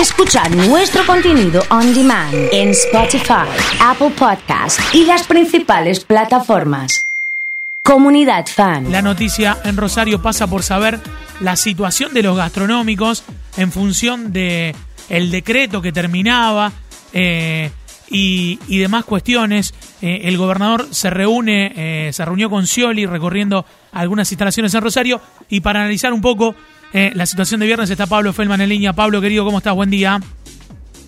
Escuchar nuestro contenido on demand en Spotify, Apple Podcast y las principales plataformas. Comunidad Fan. La noticia en Rosario pasa por saber la situación de los gastronómicos en función de el decreto que terminaba eh, y, y demás cuestiones. Eh, el gobernador se reúne, eh, se reunió con Scioli recorriendo algunas instalaciones en Rosario y para analizar un poco eh, la situación de viernes está Pablo Felman en línea. Pablo, querido, ¿cómo estás? Buen día.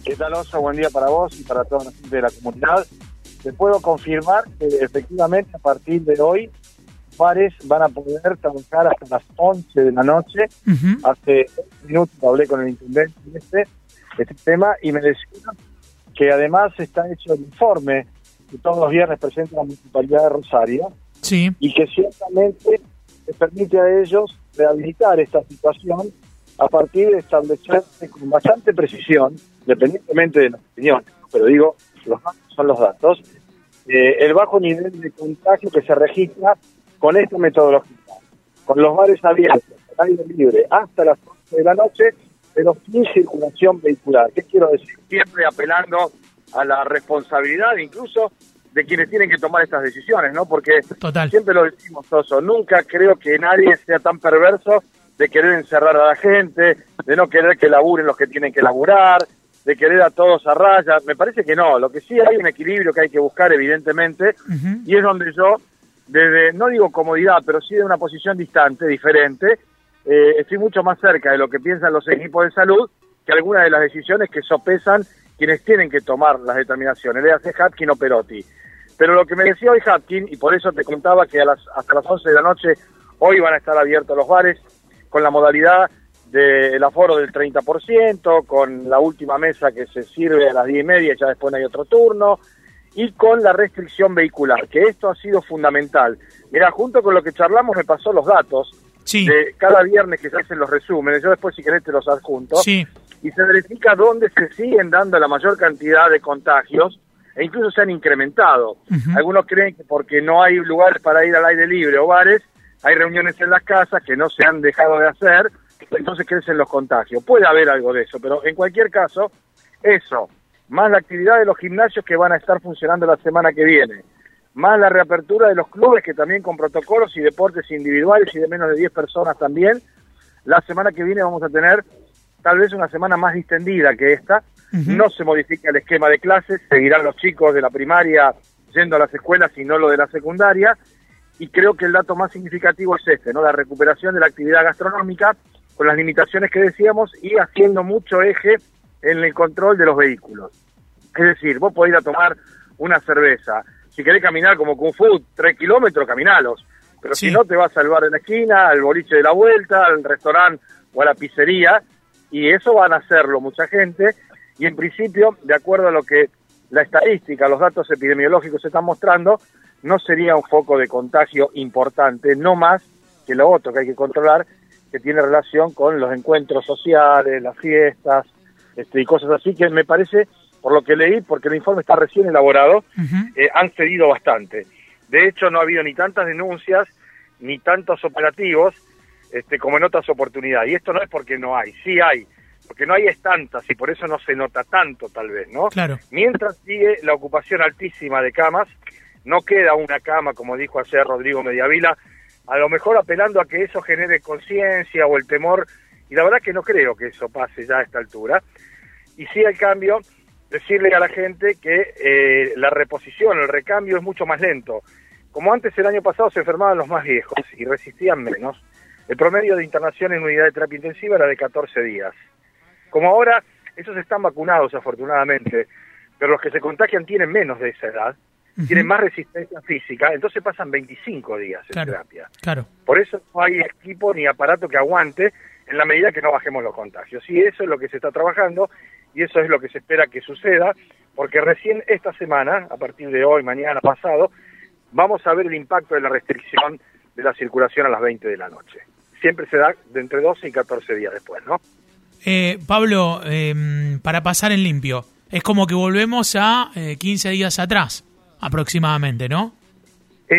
¿Qué tal, Oso? Buen día para vos y para toda la gente de la comunidad. Te puedo confirmar que efectivamente a partir de hoy bares van a poder trabajar hasta las 11 de la noche. Ujú. Hace minutos hablé con el intendente de este, este tema y me decía que además está hecho el informe que todos los viernes presenta la Municipalidad de Rosario Sí, y que ciertamente les permite a ellos rehabilitar esta situación a partir de establecerse con bastante precisión, independientemente de las opiniones, pero digo, los datos son los datos, eh, el bajo nivel de contagio que se registra con esta metodología, con los bares abiertos, al aire libre, hasta las 11 de la noche, pero sin circulación vehicular. ¿Qué quiero decir? Siempre apelando a la responsabilidad incluso de quienes tienen que tomar estas decisiones, ¿no? Porque total. Siempre lo decimos, Soso, nunca creo que nadie sea tan perverso de querer encerrar a la gente, de no querer que laburen los que tienen que laburar, de querer a todos a raya. Me parece que no, lo que sí hay un equilibrio que hay que buscar, evidentemente, y es donde yo, desde, no digo comodidad, pero sí de una posición distante, diferente, eh, estoy mucho más cerca de lo que piensan los equipos de salud que algunas de las decisiones que sopesan quienes tienen que tomar las determinaciones, le hace Hatkin o Perotti. Pero lo que me decía hoy Hatkin, y por eso te contaba que a las, hasta las 11 de la noche hoy van a estar abiertos los bares con la modalidad del aforo del 30%, con la última mesa que se sirve a las 10 y media, ya después no hay otro turno, y con la restricción vehicular, que esto ha sido fundamental. Mira, junto con lo que charlamos me pasó los datos Sí, de cada viernes que se hacen los resúmenes, yo después si querés te los adjunto, sí, y se verifica dónde se siguen dando la mayor cantidad de contagios e incluso se han incrementado. Algunos creen que porque no hay lugares para ir al aire libre o bares, hay reuniones en las casas que no se han dejado de hacer, entonces crecen los contagios. Puede haber algo de eso, pero en cualquier caso, eso, más la actividad de los gimnasios que van a estar funcionando la semana que viene, más la reapertura de los clubes que también con protocolos y deportes individuales y de menos de 10 personas también, la semana que viene vamos a tener tal vez una semana más distendida que esta. No se modifica el esquema de clases, seguirán los chicos de la primaria yendo a las escuelas y no lo de la secundaria. Y creo que el dato más significativo es este, ¿no? La recuperación de la actividad gastronómica con las limitaciones que decíamos y haciendo mucho eje en el control de los vehículos. Es decir, vos podés ir a tomar una cerveza. Si querés caminar como Kung Fu, tres kilómetros, caminalos. Pero Sí. si no, te vas al bar de la esquina, al boliche de la vuelta, al restaurante o a la pizzería. Y eso van a hacerlo mucha gente. Y en principio, de acuerdo a lo que la estadística, los datos epidemiológicos están mostrando, no sería un foco de contagio importante, no más que lo otro que hay que controlar, que tiene relación con los encuentros sociales, las fiestas este, y cosas así, que me parece, por lo que leí, porque el informe está recién elaborado, eh, han cedido bastante. De hecho, no ha habido ni tantas denuncias, ni tantos operativos, este, como en otras oportunidades. Y esto no es porque no hay, sí hay, porque no hay es tantas y por eso no se nota tanto tal vez, ¿no? Claro. Mientras sigue la ocupación altísima de camas, no queda una cama, como dijo ayer Rodrigo Mediavila, a lo mejor apelando a que eso genere conciencia o el temor, y la verdad que no creo que eso pase ya a esta altura. Y sí, al cambio, decirle a la gente que eh, la reposición, el recambio es mucho más lento. Como antes el año pasado se enfermaban los más viejos y resistían menos, el promedio de internación en unidad de terapia intensiva era de 14 días. Como ahora, esos están vacunados afortunadamente, pero los que se contagian tienen menos de esa edad, tienen más resistencia física, entonces pasan 25 días en terapia. Claro. Por eso no hay equipo ni aparato que aguante en la medida que no bajemos los contagios. Y eso es lo que se está trabajando y eso es lo que se espera que suceda, porque recién esta semana, a partir de hoy, mañana, pasado, vamos a ver el impacto de la restricción de la circulación a las 20 de la noche. Siempre se da de entre 12 y 14 días después, ¿no? Eh, Pablo, eh, para pasar en limpio, es como que volvemos a eh, 15 días atrás, aproximadamente, ¿no?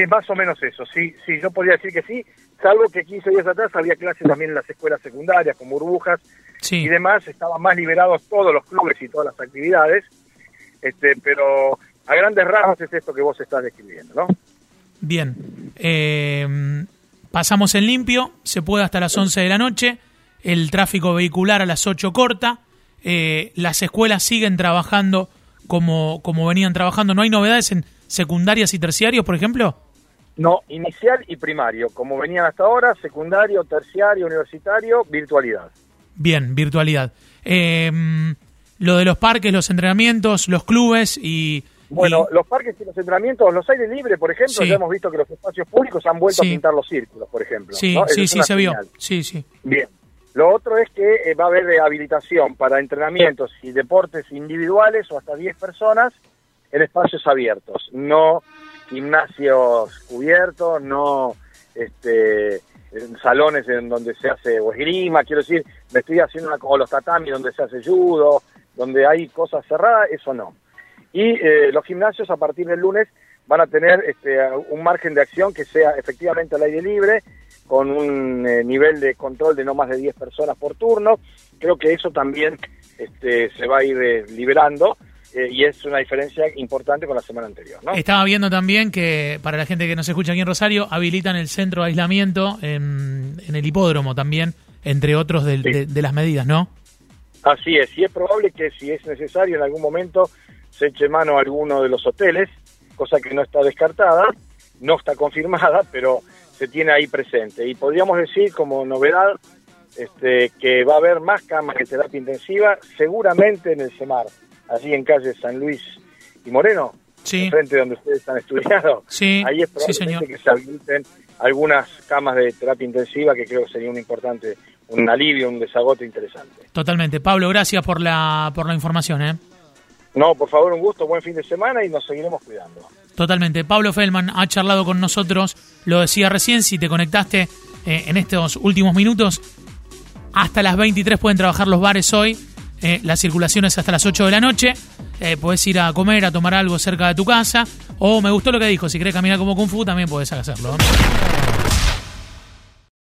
Más o menos eso, sí, sí, yo podría decir que sí, salvo que 15 días atrás había clases también en las escuelas secundarias con burbujas, y demás, estaban más liberados todos los clubes y todas las actividades, este, pero a grandes rasgos es esto que vos estás describiendo, ¿no? Bien, eh, pasamos en limpio, se puede hasta las 11 de la noche, el tráfico vehicular a las 8 corta, eh, las escuelas siguen trabajando como, como venían trabajando, ¿no hay novedades en secundarias y terciarios, por ejemplo? No, inicial y primario, como venían hasta ahora, secundario, terciario, universitario, virtualidad. Bien, virtualidad. Eh, lo de los parques, los entrenamientos, los clubes y... Bueno, los parques y los entrenamientos, los aires libres, por ejemplo, ya hemos visto que los espacios públicos han vuelto a pintar los círculos, por ejemplo. Sí, sí, sí, se vio. Sí, sí. Bien. Lo otro es que eh, va a haber habilitación para entrenamientos y deportes individuales o hasta 10 personas en espacios abiertos, no gimnasios cubiertos, no este, salones en donde se hace o esgrima, quiero decir, me estoy haciendo una, o los tatamis donde se hace judo, donde hay cosas cerradas, eso no. Y eh, los gimnasios a partir del lunes van a tener este, un margen de acción que sea efectivamente al aire libre, con un eh, nivel de control de no más de 10 personas por turno. Creo que eso también este, se va a ir eh, liberando eh, y es una diferencia importante con la semana anterior. ¿no? Estaba viendo también que para la gente que nos escucha aquí en Rosario, habilitan el centro de aislamiento en, el hipódromo también, entre otros de, las medidas, ¿no? Así es, y es probable que si es necesario en algún momento se eche mano a alguno de los hoteles, cosa que no está descartada, no está confirmada, pero se tiene ahí presente. Y podríamos decir como novedad este, que va a haber más camas de terapia intensiva, seguramente en el CEMAR allí en calle San Luis y Moreno, sí. frente donde ustedes están estudiando. Sí, Ahí es probable que se habiliten algunas camas de terapia intensiva que creo que sería un importante, un alivio, un desagote interesante. Totalmente. Pablo, gracias por la, por la información. ¿eh? No, por favor, un gusto, buen fin de semana y nos seguiremos cuidando. Totalmente. Pablo Feldman ha charlado con nosotros, lo decía recién, si te conectaste eh, en estos últimos minutos, hasta las 23 pueden trabajar los bares hoy eh, la circulación es hasta las 8 de la noche. Eh, puedes ir a comer, a tomar algo cerca de tu casa. O me gustó lo que dijo, si querés caminar como Kung Fu también puedes hacerlo.